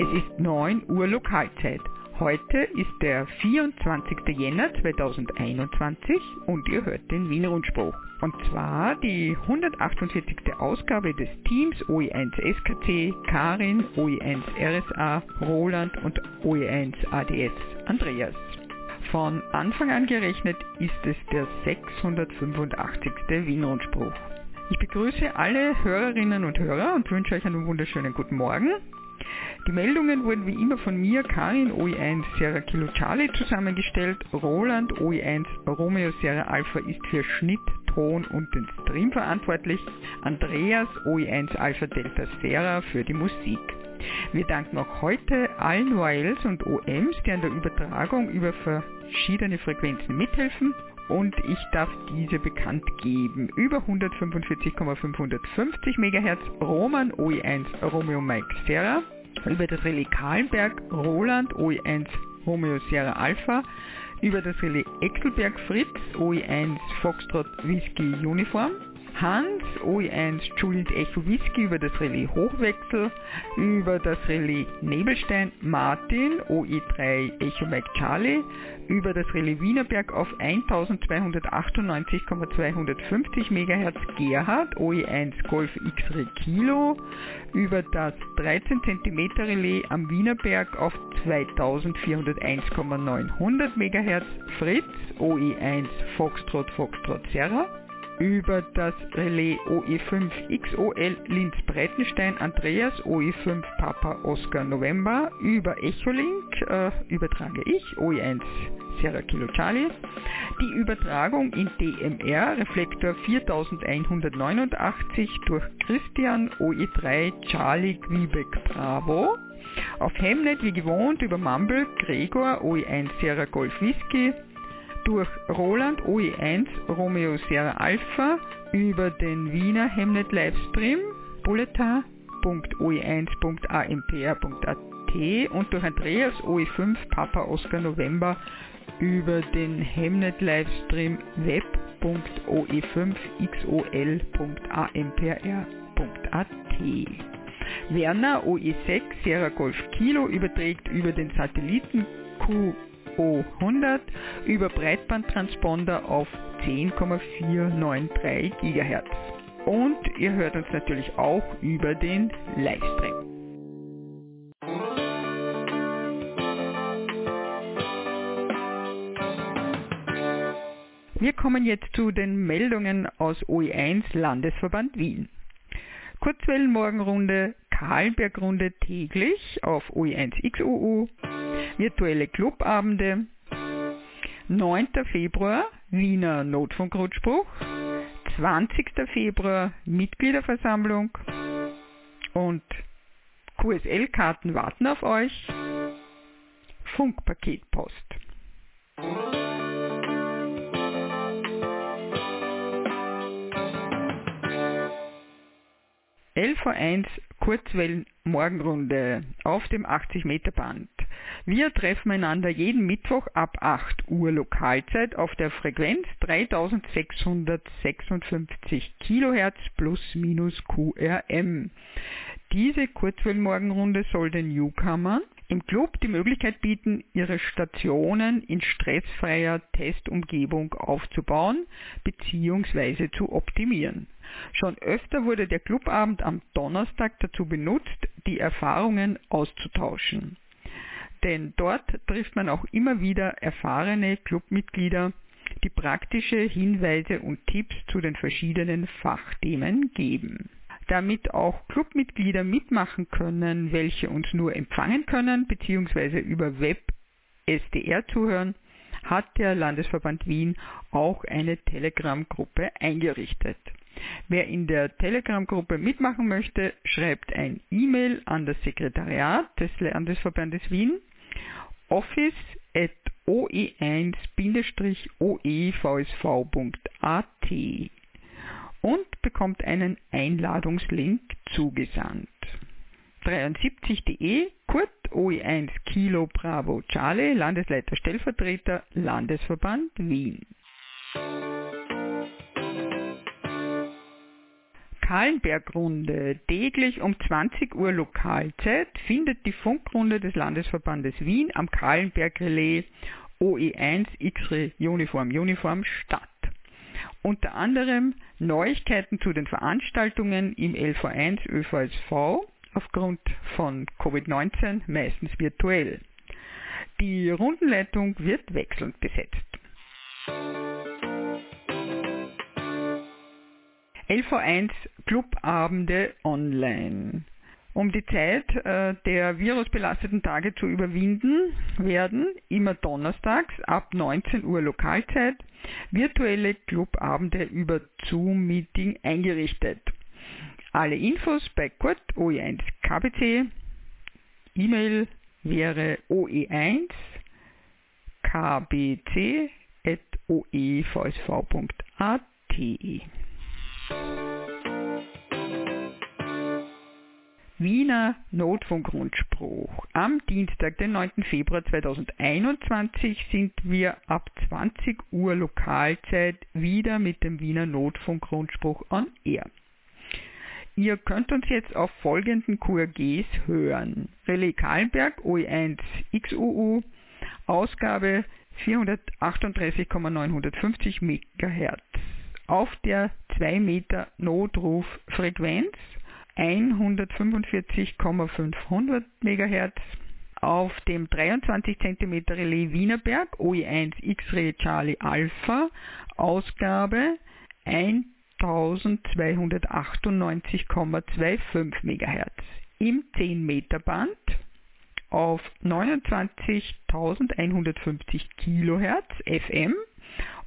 Es ist 9 Uhr Lokalzeit. Heute ist der 24. Jänner 2021 und ihr hört den Wiener Rundspruch. Und zwar die 148. Ausgabe des Teams OE1 SKC, Karin, OE1 RSA, Roland und OE1 ADS Andreas. Von Anfang an gerechnet ist es der 685. Wiener Rundspruch. Ich begrüße alle Hörerinnen und Hörer und wünsche euch einen wunderschönen guten Morgen. Die Meldungen wurden wie immer von mir, Karin OE1 Sierra Kilo Charlie zusammengestellt. Roland OE1 Romeo Sierra Alpha ist für Schnitt, Ton und den Stream verantwortlich. Andreas OE1 Alpha Delta Sierra für die Musik. Wir danken auch heute allen OALs und OMs, die an der Übertragung über verschiedene Frequenzen mithelfen und ich darf diese bekannt geben. Über 145,550 MHz Roman OE1 Romeo Mike Sierra, über das Relais Kahlenberg Roland OE1 Romeo Sierra Alpha, über das Relais Exelberg Fritz OE1 Foxtrot Whisky Uniform, Hans, OE1 Juliet Echo Whisky über das Relais Hochwechsel, über das Relais Nebelstein Martin, OE3 Echo Mike Charlie, über das Relais Wienerberg auf 1298,250 MHz Gerhard, OE1 Golf X-Ray Kilo, über das 13 cm Relais am Wienerberg auf 2401,900 MHz Fritz, OE1 Foxtrot Foxtrot Serra, über das Relais OE5 XOL Linz Breitenstein Andreas OE5 Papa Oscar November über Echolink äh, übertrage ich OE1 Sierra Kilo Charlie. Die Übertragung in DMR Reflektor 4189 durch Christian OE3 Charlie Quebec Bravo. Auf Hemnet wie gewohnt über Mumble Gregor OE1 Sierra Golf Whisky durch Roland OE1 Romeo Sierra Alpha über den Wiener Hemnet Livestream bulletin.oe1.ampr.at und durch Andreas OE5 Papa Oscar November über den Hemnet Livestream web.oe5xol.ampr.at. Werner OE6 Sierra Golf Kilo überträgt über den Satelliten Q O100 über Breitbandtransponder auf 10,493 GHz. Und ihr hört uns natürlich auch über den Livestream. Wir kommen jetzt zu den Meldungen aus OE1 Landesverband Wien. Kurzwellenmorgenrunde, Kahlenbergrunde täglich auf OE1 XOU, virtuelle Clubabende, 9. Februar Wiener Notfunkrutspruch, 20. Februar Mitgliederversammlung und QSL-Karten warten auf euch, Funkpaketpost. LV1 Kurzwellen Morgenrunde auf dem 80 Meter Band. Wir treffen einander jeden Mittwoch ab 8 Uhr Lokalzeit auf der Frequenz 3656 kHz plus minus QRM. Diese Kurzwellenmorgenrunde soll den Newcomern im Club die Möglichkeit bieten, ihre Stationen in stressfreier Testumgebung aufzubauen bzw. zu optimieren. Schon öfter wurde der Clubabend am Donnerstag dazu benutzt, die Erfahrungen auszutauschen. Denn dort trifft man auch immer wieder erfahrene Clubmitglieder, die praktische Hinweise und Tipps zu den verschiedenen Fachthemen geben. Damit auch Clubmitglieder mitmachen können, welche uns nur empfangen können bzw. über Web SDR zuhören, hat der Landesverband Wien auch eine Telegram-Gruppe eingerichtet. Wer in der Telegram-Gruppe mitmachen möchte, schreibt ein E-Mail an das Sekretariat des Landesverbandes Wien office at oe1-oevsv.at und bekommt einen Einladungslink zugesandt. 73.de Kurt OE1 Kilo Bravo Charlie, Landesleiter Stellvertreter, Landesverband Wien. Kahlenbergrunde täglich um 20 Uhr Lokalzeit findet die Funkrunde des Landesverbandes Wien am Kahlenberg-Relais OE1 X-Ray Uniform Uniform statt. Unter anderem Neuigkeiten zu den Veranstaltungen im LV1 ÖVSV aufgrund von Covid-19 meistens virtuell. Die Rundenleitung wird wechselnd besetzt. LV1 Clubabende online. Um die Zeit äh, der virusbelasteten Tage zu überwinden, werden immer donnerstags ab 19 Uhr Lokalzeit virtuelle Clubabende über Zoom-Meeting eingerichtet. Alle Infos bei Kurt OE1 KBC. E-Mail wäre oe1 kbc.oevsv.at. Wiener Notfunkrundspruch. Am Dienstag, den 9. Februar 2021, sind wir ab 20 Uhr Lokalzeit wieder mit dem Wiener Notfunkrundspruch on Air. Ihr könnt uns jetzt auf folgenden QRGs hören. Relais Kahlenberg OE1 XUU, Ausgabe 438,950 MHz. Auf der 2 Meter Notruf-Frequenz 145,500 MHz auf dem 23 cm Relais Wienerberg OE1 X-Ray Charlie Alpha Ausgabe 1298,25 MHz im 10 Meter Band auf 29.150 kHz FM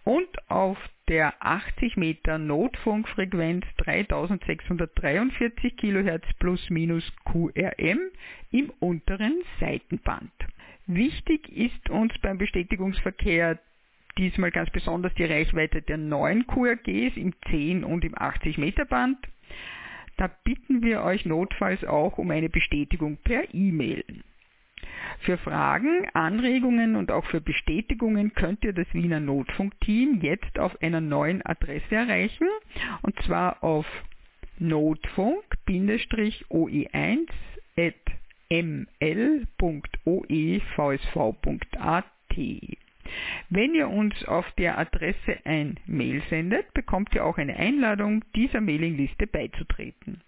und auf der 80 Meter Notfunkfrequenz 3643 kHz plus minus QRM im unteren Seitenband. Wichtig ist uns beim Bestätigungsverkehr diesmal ganz besonders die Reichweite der neuen QRGs im 10 und im 80 Meter Band. Da bitten wir euch notfalls auch um eine Bestätigung per E-Mail. Für Fragen, Anregungen und auch für Bestätigungen könnt ihr das Wiener Notfunkteam jetzt auf einer neuen Adresse erreichen und zwar auf notfunk-oe1.ml.oevsv.at. Wenn ihr uns auf der Adresse ein Mail sendet, bekommt ihr auch eine Einladung, dieser Mailingliste beizutreten.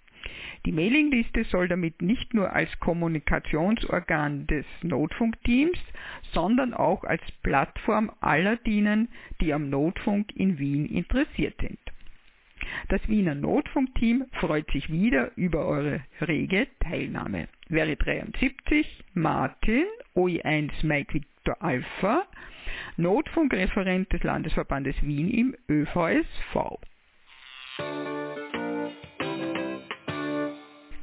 Die Mailingliste soll damit nicht nur als Kommunikationsorgan des Notfunkteams, sondern auch als Plattform aller dienen, die am Notfunk in Wien interessiert sind. Das Wiener Notfunkteam freut sich wieder über eure rege Teilnahme. Wäre 73 Martin OE1 Mike Victor Alpha, Notfunkreferent des Landesverbandes Wien im ÖVSV.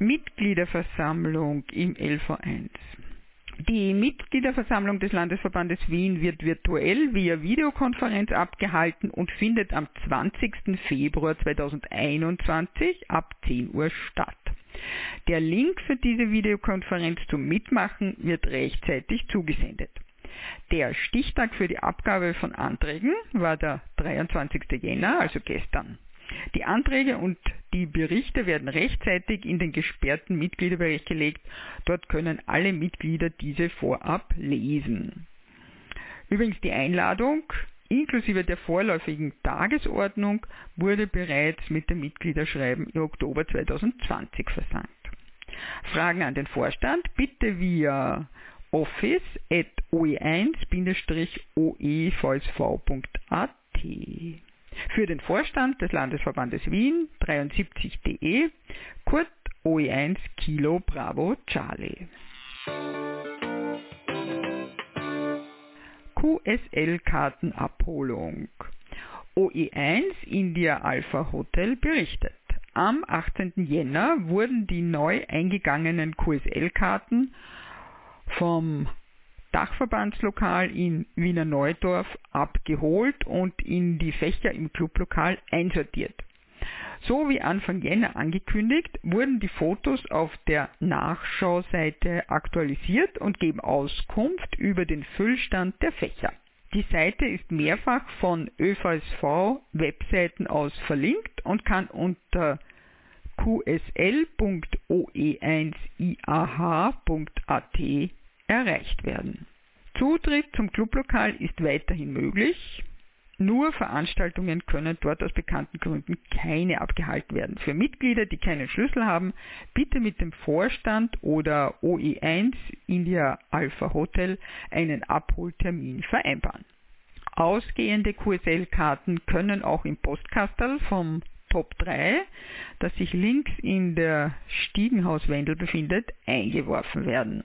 Mitgliederversammlung im LV1. Die Mitgliederversammlung des Landesverbandes Wien wird virtuell via Videokonferenz abgehalten und findet am 20. Februar 2021 ab 10 Uhr statt. Der Link für diese Videokonferenz zum Mitmachen wird rechtzeitig zugesendet. Der Stichtag für die Abgabe von Anträgen war der 23. Jänner, also gestern. Die Anträge und die Berichte werden rechtzeitig in den gesperrten Mitgliederbereich gelegt. Dort können alle Mitglieder diese vorab lesen. Übrigens die Einladung inklusive der vorläufigen Tagesordnung wurde bereits mit dem Mitgliederschreiben im Oktober 2020 versandt. Fragen an den Vorstand bitte via office.oe1-oevsv.at. Für den Vorstand des Landesverbandes Wien 73.de, Kurt OE1 Kilo Bravo Charlie. QSL-Kartenabholung. OE1 India Alpha Hotel berichtet. Am 18. Jänner wurden die neu eingegangenen QSL-Karten vom Dachverbandslokal in Wiener Neudorf abgeholt und in die Fächer im Clublokal einsortiert. So wie Anfang Jänner angekündigt, wurden die Fotos auf der Nachschauseite aktualisiert und geben Auskunft über den Füllstand der Fächer. Die Seite ist mehrfach von ÖVSV-Webseiten aus verlinkt und kann unter qsl.oe1iah.at erreicht werden. Zutritt zum Clublokal ist weiterhin möglich. Nur Veranstaltungen können dort aus bekannten Gründen keine abgehalten werden. Für Mitglieder, die keinen Schlüssel haben, bitte mit dem Vorstand oder OE1 India Alpha Hotel einen Abholtermin vereinbaren. Ausgehende QSL-Karten können auch im Postkastel vom Top 3, das sich links in der Stiegenhauswendel befindet, eingeworfen werden.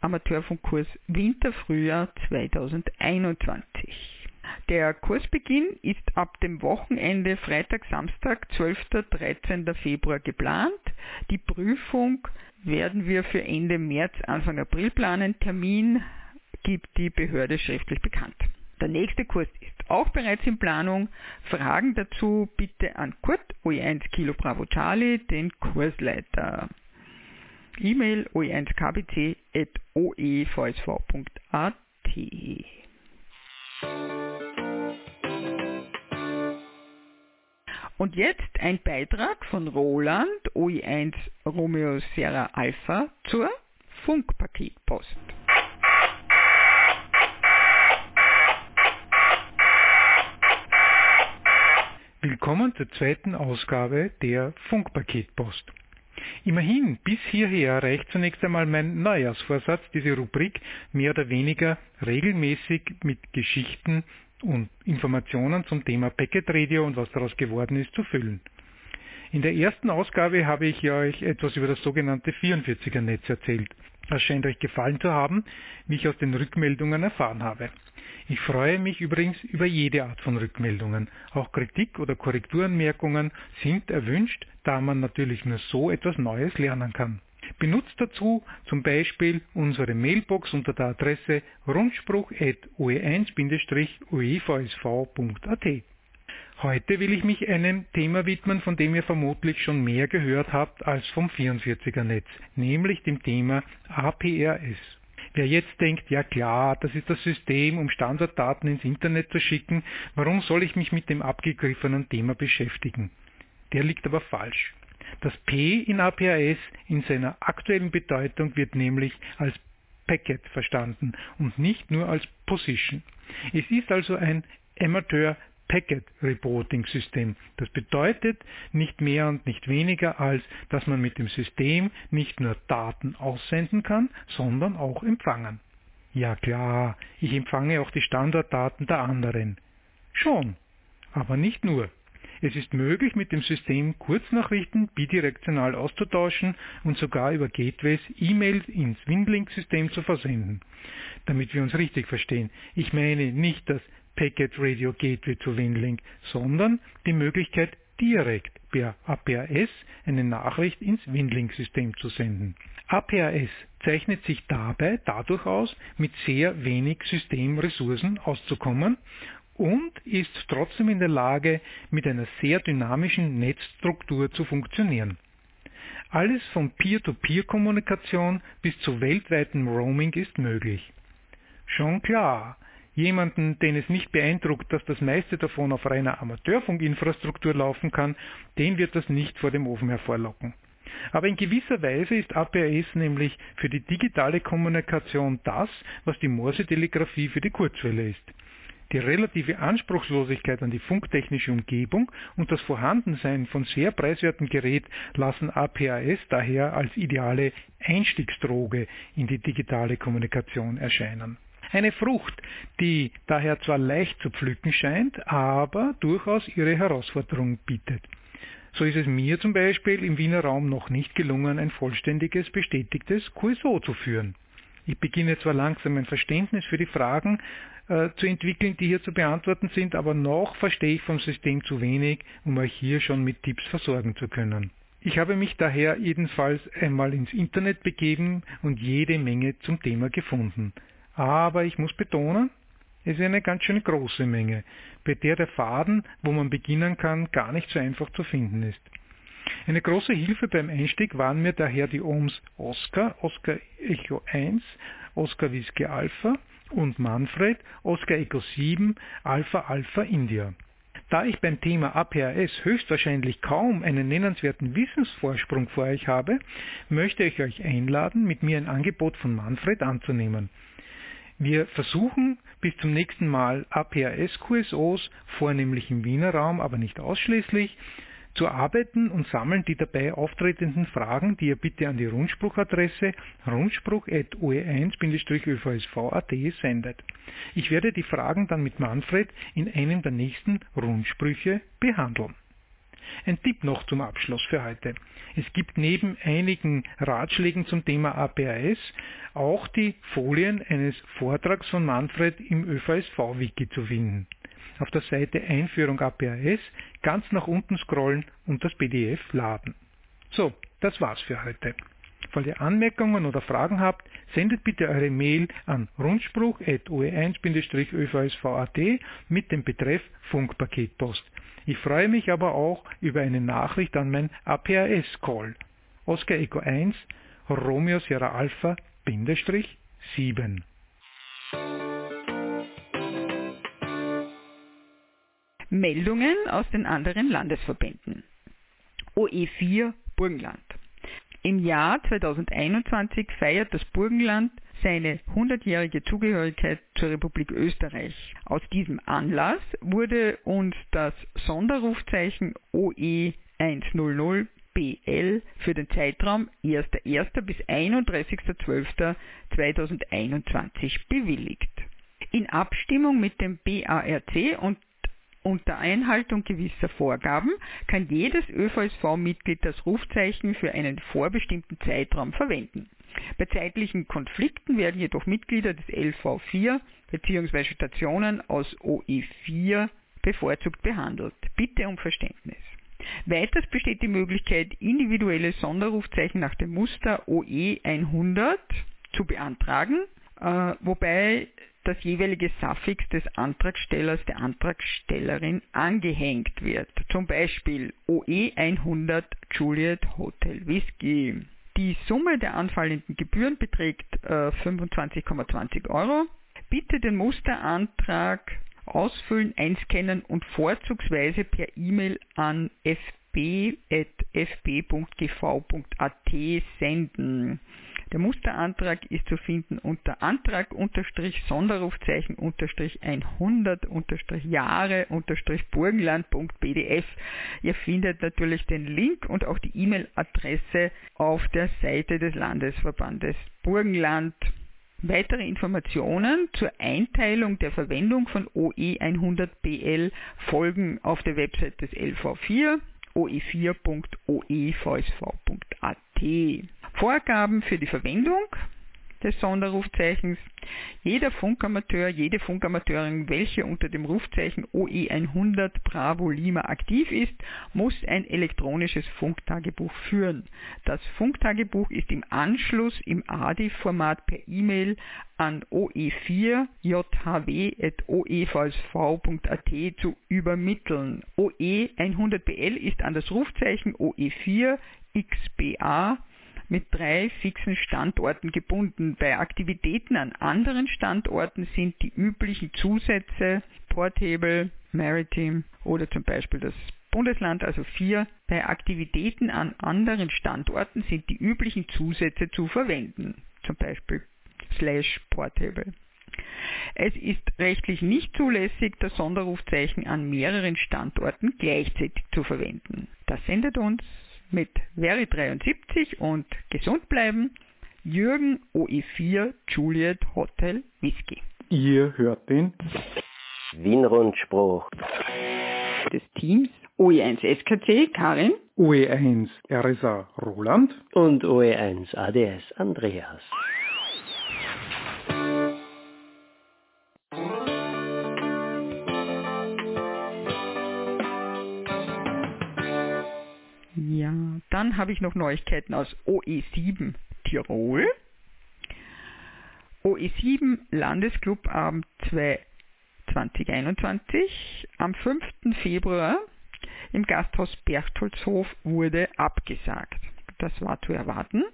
Amateurfunkkurs Winterfrühjahr 2021. Der Kursbeginn ist ab dem Wochenende Freitag, Samstag, 12. 13. Februar geplant. Die Prüfung werden wir für Ende März, Anfang April planen. Termin gibt die Behörde schriftlich bekannt. Der nächste Kurs ist auch bereits in Planung. Fragen dazu bitte an Kurt, OE1 Kilo Bravo Charlie, den Kursleiter. E-Mail oe1kbc.oevsv.at. Und jetzt ein Beitrag von Roland OI1 Romeo Sierra Alpha zur Funkpaketpost. Willkommen zur zweiten Ausgabe der Funkpaketpost. Immerhin, bis hierher reicht zunächst einmal mein Neujahrsvorsatz, diese Rubrik mehr oder weniger regelmäßig mit Geschichten und Informationen zum Thema Packet Radio und was daraus geworden ist zu füllen. In der ersten Ausgabe habe ich euch etwas über das sogenannte 44er Netz erzählt. Das scheint euch gefallen zu haben, wie ich aus den Rückmeldungen erfahren habe. Ich freue mich übrigens über jede Art von Rückmeldungen. Auch Kritik oder Korrekturanmerkungen sind erwünscht, da man natürlich nur so etwas Neues lernen kann. Benutzt dazu zum Beispiel unsere Mailbox unter der Adresse rundspruch.oe1-oevsv.at. Heute will ich mich einem Thema widmen, von dem ihr vermutlich schon mehr gehört habt als vom 44er Netz, nämlich dem Thema APRS. Wer jetzt denkt, ja klar, das ist das System, um Standarddaten ins Internet zu schicken, warum soll ich mich mit dem abgegriffenen Thema beschäftigen? Der liegt aber falsch. Das P in APRS in seiner aktuellen Bedeutung wird nämlich als Packet verstanden und nicht nur als Position. Es ist also ein Amateur Packet Reporting System. Das bedeutet nicht mehr und nicht weniger als, dass man mit dem System nicht nur Daten aussenden kann, sondern auch empfangen. Ja klar, ich empfange auch die Standarddaten der anderen. Schon, aber nicht nur. Es ist möglich, mit dem System Kurznachrichten bidirektional auszutauschen und sogar über Gateways E-Mails ins Windlink-System zu versenden. Damit wir uns richtig verstehen, ich meine nicht das Packet Radio Gateway zu Winlink, sondern die Möglichkeit, direkt per APRS eine Nachricht ins Winlink-System zu senden. APRS zeichnet sich dabei dadurch aus, mit sehr wenig Systemressourcen auszukommen und ist trotzdem in der Lage, mit einer sehr dynamischen Netzstruktur zu funktionieren. Alles von Peer-to-Peer-Kommunikation bis zu weltweitem Roaming ist möglich. Schon klar, jemanden, den es nicht beeindruckt, dass das meiste davon auf reiner Amateurfunkinfrastruktur laufen kann, den wird das nicht vor dem Ofen hervorlocken. Aber in gewisser Weise ist APRS nämlich für die digitale Kommunikation das, was die Morse-Telegrafie für die Kurzwelle ist. Die relative Anspruchslosigkeit an die funktechnische Umgebung und das Vorhandensein von sehr preiswerten Gerät lassen APAS daher als ideale Einstiegsdroge in die digitale Kommunikation erscheinen. Eine Frucht, die daher zwar leicht zu pflücken scheint, aber durchaus ihre Herausforderung bietet. So ist es mir zum Beispiel im Wiener Raum noch nicht gelungen, ein vollständiges, bestätigtes QSO zu führen. Ich beginne zwar langsam ein Verständnis für die Fragen äh, zu entwickeln, die hier zu beantworten sind, aber noch verstehe ich vom System zu wenig, um euch hier schon mit Tipps versorgen zu können. Ich habe mich daher jedenfalls einmal ins Internet begeben und jede Menge zum Thema gefunden. Aber ich muss betonen, es ist eine ganz schön große Menge, bei der der Faden, wo man beginnen kann, gar nicht so einfach zu finden ist. Eine große Hilfe beim Einstieg waren mir daher die Ohms Oscar, Oscar Echo 1, Oscar Whisky Alpha und Manfred, Oscar Echo 7, Alpha Alpha India. Da ich beim Thema APRS höchstwahrscheinlich kaum einen nennenswerten Wissensvorsprung vor euch habe, möchte ich euch einladen, mit mir ein Angebot von Manfred anzunehmen. Wir versuchen bis zum nächsten Mal APRS-QSOs, vornehmlich im Wiener Raum, aber nicht ausschließlich, zu arbeiten und sammeln die dabei auftretenden Fragen, die ihr bitte an die Rundspruchadresse rundspruch.oe1-övsv.at sendet. Ich werde die Fragen dann mit Manfred in einem der nächsten Rundsprüche behandeln. Ein Tipp noch zum Abschluss für heute. Es gibt neben einigen Ratschlägen zum Thema APAS auch die Folien eines Vortrags von Manfred im ÖVSV-Wiki zu finden auf der Seite Einführung APAS ganz nach unten scrollen und das PDF laden. So, das war's für heute. Falls ihr Anmerkungen oder Fragen habt, sendet bitte eure Mail an rundspruch.oe1-övsvat mit dem Betreff Funkpaketpost. Ich freue mich aber auch über eine Nachricht an mein APAS-Call. Oscar Echo 1, Romeo Sierra Alpha, 7. Meldungen aus den anderen Landesverbänden. OE4 Burgenland. Im Jahr 2021 feiert das Burgenland seine 100-jährige Zugehörigkeit zur Republik Österreich. Aus diesem Anlass wurde uns das Sonderrufzeichen OE 100 BL für den Zeitraum 1.1. bis 31.12.2021 bewilligt. In Abstimmung mit dem BARC und unter Einhaltung gewisser Vorgaben kann jedes ÖVSV-Mitglied das Rufzeichen für einen vorbestimmten Zeitraum verwenden. Bei zeitlichen Konflikten werden jedoch Mitglieder des LV4 bzw. Stationen aus OE4 bevorzugt behandelt. Bitte um Verständnis. Weiters besteht die Möglichkeit, individuelle Sonderrufzeichen nach dem Muster OE 100 zu beantragen, äh, wobei das jeweilige Suffix des Antragstellers, der Antragstellerin angehängt wird. Zum Beispiel OE 100 Juliet Hotel Whisky. Die Summe der anfallenden Gebühren beträgt äh, 25,20 Euro. Bitte den Musterantrag ausfüllen, einscannen und vorzugsweise per E-Mail an fb.fb.gv.at senden. Der Musterantrag ist zu finden unter Antrag unterstrich Sonderrufzeichen unterstrich 100 unterstrich Jahre unterstrich Burgenland.pdf. Ihr findet natürlich den Link und auch die E-Mail-Adresse auf der Seite des Landesverbandes Burgenland. Weitere Informationen zur Einteilung der Verwendung von OE 100BL folgen auf der Website des LV4 oe4.oevsv.at. Vorgaben für die Verwendung des Sonderrufzeichens. Jeder Funkamateur, jede Funkamateurin, welche unter dem Rufzeichen OE100 Bravo Lima aktiv ist, muss ein elektronisches Funktagebuch führen. Das Funktagebuch ist im Anschluss im ADIF-Format per E-Mail an oe4jhw.oevsv.at zu übermitteln. OE100BL ist an das Rufzeichen OE4 XBA mit drei fixen Standorten gebunden. Bei Aktivitäten an anderen Standorten sind die üblichen Zusätze Portable, Maritime oder zum Beispiel das Bundesland, also vier. Bei Aktivitäten an anderen Standorten sind die üblichen Zusätze zu verwenden, zum Beispiel slash Portable. Es ist rechtlich nicht zulässig, das Sonderrufzeichen an mehreren Standorten gleichzeitig zu verwenden. Das sendet uns mit Veri73 und gesund bleiben. Jürgen OE4 Juliet Hotel Whisky. Ihr hört den Wien-Rundspruch des Teams OE1 SKC Karin, OE1 RSA Roland und OE1 ADS Andreas. Dann habe ich noch Neuigkeiten aus OE7 Tirol. OE7 Landesclubabend 2021 am 5. Februar im Gasthaus Berchtoldshof wurde abgesagt. Das war zu erwarten.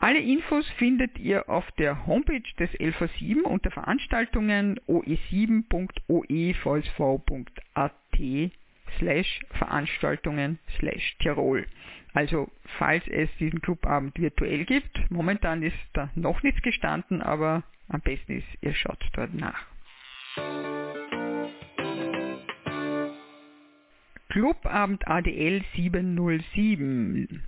Alle Infos findet ihr auf der Homepage des LV7 unter Veranstaltungen oe7.oevsv.at slash Veranstaltungen slash Tirol. Also falls es diesen Clubabend virtuell gibt, momentan ist da noch nichts gestanden, aber am besten ist, ihr schaut dort nach. Clubabend ADL 707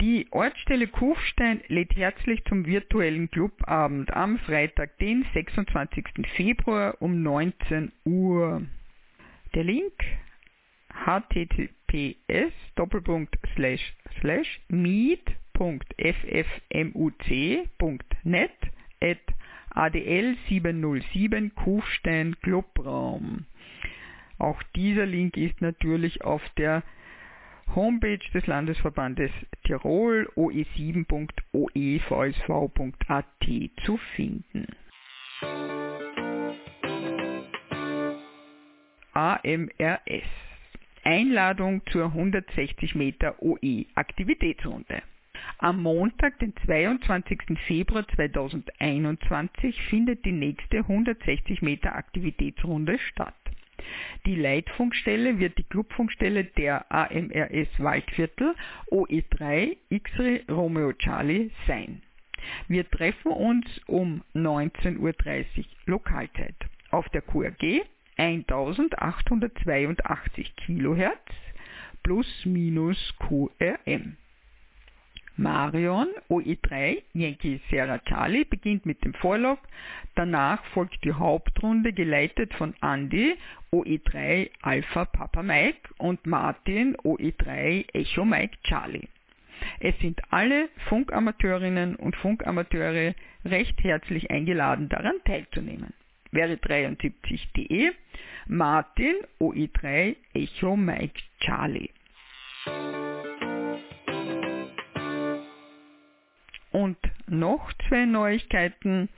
die Ortsstelle Kufstein lädt herzlich zum virtuellen Clubabend am Freitag, den 26. Februar um 19 Uhr. Der Link https meet.ffmuc.net at adl 707 Kufstein Clubraum. Auch dieser Link ist natürlich auf der Homepage des Landesverbandes Tirol oe7.oevsv.at zu finden. AMRS Einladung zur 160 Meter OE Aktivitätsrunde. Am Montag, den 22. Februar 2021, findet die nächste 160 Meter Aktivitätsrunde statt. Die Leitfunkstelle wird die Clubfunkstelle der AMRS Waldviertel OE3 X-Ray Romeo Charlie sein. Wir treffen uns um 19.30 Uhr Lokalzeit auf der QRG 1882 kHz plus minus QRM. Marion OE3 Yankee Sierra Charlie beginnt mit dem Vorlauf, danach folgt die Hauptrunde geleitet von Andy OE3 Alpha Papa Mike und Martin OE3 Echo Mike Charlie. Es sind alle Funkamateurinnen und Funkamateure recht herzlich eingeladen, daran teilzunehmen. Wäre 73.de Martin OE3 Echo Mike Charlie. Und noch zwei Neuigkeiten.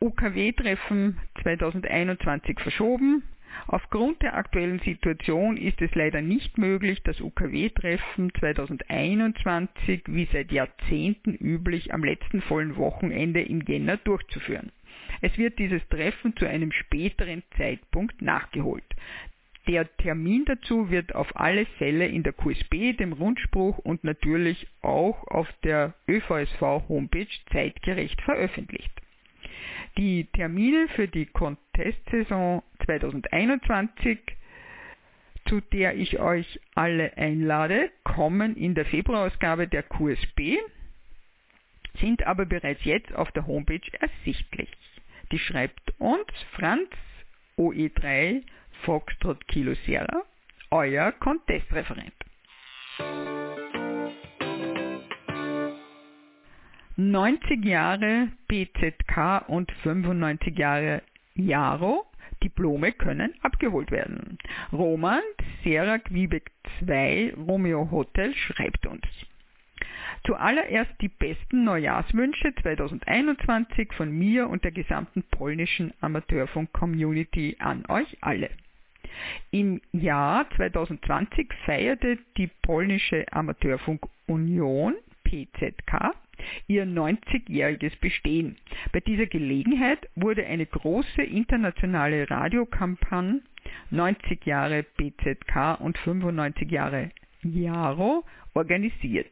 UKW-Treffen 2021 verschoben. Aufgrund der aktuellen Situation ist es leider nicht möglich, das UKW-Treffen 2021 wie seit Jahrzehnten üblich am letzten vollen Wochenende in Jänner durchzuführen. Es wird dieses Treffen zu einem späteren Zeitpunkt nachgeholt. Der Termin dazu wird auf alle Fälle in der QSB, dem Rundspruch und natürlich auch auf der ÖVSV-Homepage zeitgerecht veröffentlicht. Die Termine für die Contest-Saison 2021, zu der ich euch alle einlade, kommen in der Februarausgabe der QSB, sind aber bereits jetzt auf der Homepage ersichtlich. Die schreibt uns Franz OE3 Foxtrot Kilo Sierra, euer Contestreferent. 90 Jahre BZK und 95 Jahre Jaro. Diplome können abgeholt werden. Roman Sierra Quebec 2 Romeo Hotel schreibt uns. Zuallererst die besten Neujahrswünsche 2021 von mir und der gesamten polnischen Amateurfunk-Community an euch alle. Im Jahr 2020 feierte die polnische Amateurfunk Union PZK ihr 90-jähriges Bestehen. Bei dieser Gelegenheit wurde eine große internationale Radiokampagne 90 Jahre BZK und 95 Jahre Jaro organisiert,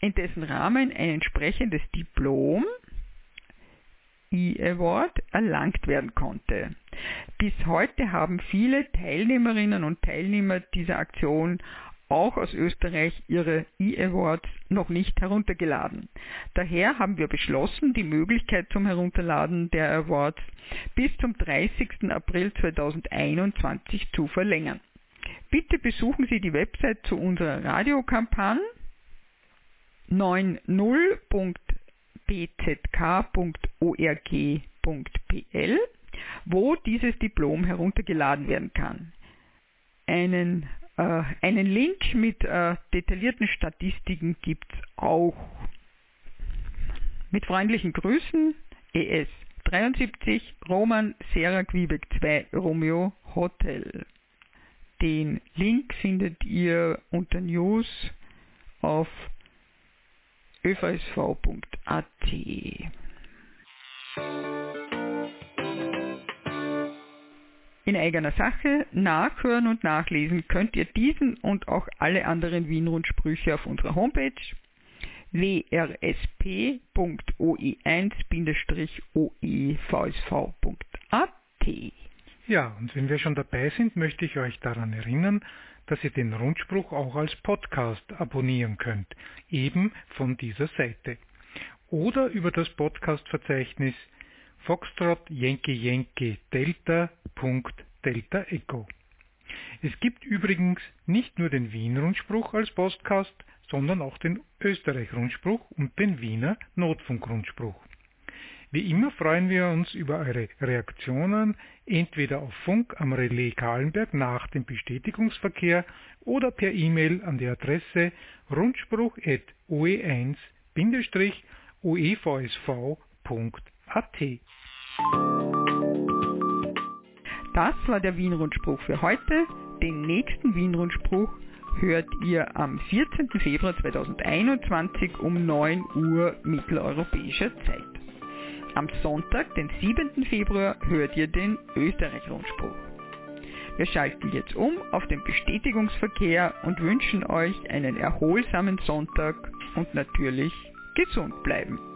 in dessen Rahmen ein entsprechendes Diplom E-Award erlangt werden konnte. Bis heute haben viele Teilnehmerinnen und Teilnehmer dieser Aktion auch aus Österreich ihre E-Awards noch nicht heruntergeladen. Daher haben wir beschlossen, die Möglichkeit zum Herunterladen der Awards bis zum 30. April 2021 zu verlängern. Bitte besuchen Sie die Website zu unserer Radiokampagne 90.bzk.org.pl, wo dieses Diplom heruntergeladen werden kann. Einen Äh, einen Link mit äh, detaillierten Statistiken gibt es auch. Mit freundlichen Grüßen, ES 73 Roman Sierra Quebec 2 Romeo Hotel. Den Link findet ihr unter News auf övsv.at. In eigener Sache nachhören und nachlesen könnt ihr diesen und auch alle anderen Wien-Rundsprüche auf unserer Homepage wrsp.oe1-oevsv.at. Ja, und wenn wir schon dabei sind, möchte ich euch daran erinnern, dass ihr den Rundspruch auch als Podcast abonnieren könnt, eben von dieser Seite. Oder über das Podcast-Verzeichnis Foxtrot Yankee Yankee Delta. Delta Echo. Es gibt übrigens nicht nur den Wien-Rundspruch als Podcast, sondern auch den Österreich-Rundspruch und den Wiener Notfunk-Rundspruch. Wie immer freuen wir uns über eure Reaktionen, entweder auf Funk am Relais Kahlenberg nach dem Bestätigungsverkehr oder per E-Mail an die Adresse rundspruch.oe1-oevsv.at. Das war der Wien-Rundspruch für heute. Den nächsten Wien-Rundspruch hört ihr am 14. Februar 2021 um 9 Uhr mitteleuropäischer Zeit. Am Sonntag, den 7. Februar, hört ihr den Österreich-Rundspruch. Wir schalten jetzt um auf den Bestätigungsverkehr und wünschen euch einen erholsamen Sonntag und natürlich gesund bleiben.